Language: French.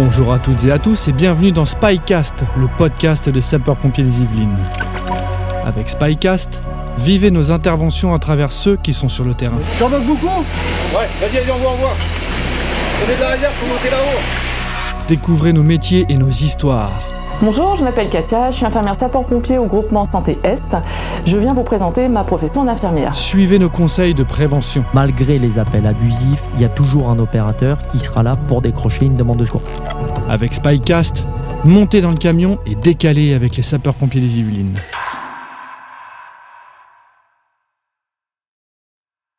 Bonjour à toutes et à tous et bienvenue dans Spycast, le podcast des sapeurs-pompiers des Yvelines. Avec Spycast, vivez nos interventions à travers ceux qui sont sur le terrain. T'en manques beaucoup Ouais, vas-y, vas-y, on voit, on voit. On est de la réserve pour monter là-haut. Découvrez nos métiers et nos histoires. Bonjour, je m'appelle Katia, je suis infirmière sapeur-pompier au groupement Santé Est. Je viens vous présenter ma profession d'infirmière. Suivez nos conseils de prévention. Malgré les appels abusifs, il y a toujours un opérateur qui sera là pour décrocher une demande de secours. Avec Spycast, montez dans le camion et décalez avec les sapeurs-pompiers des Yvelines.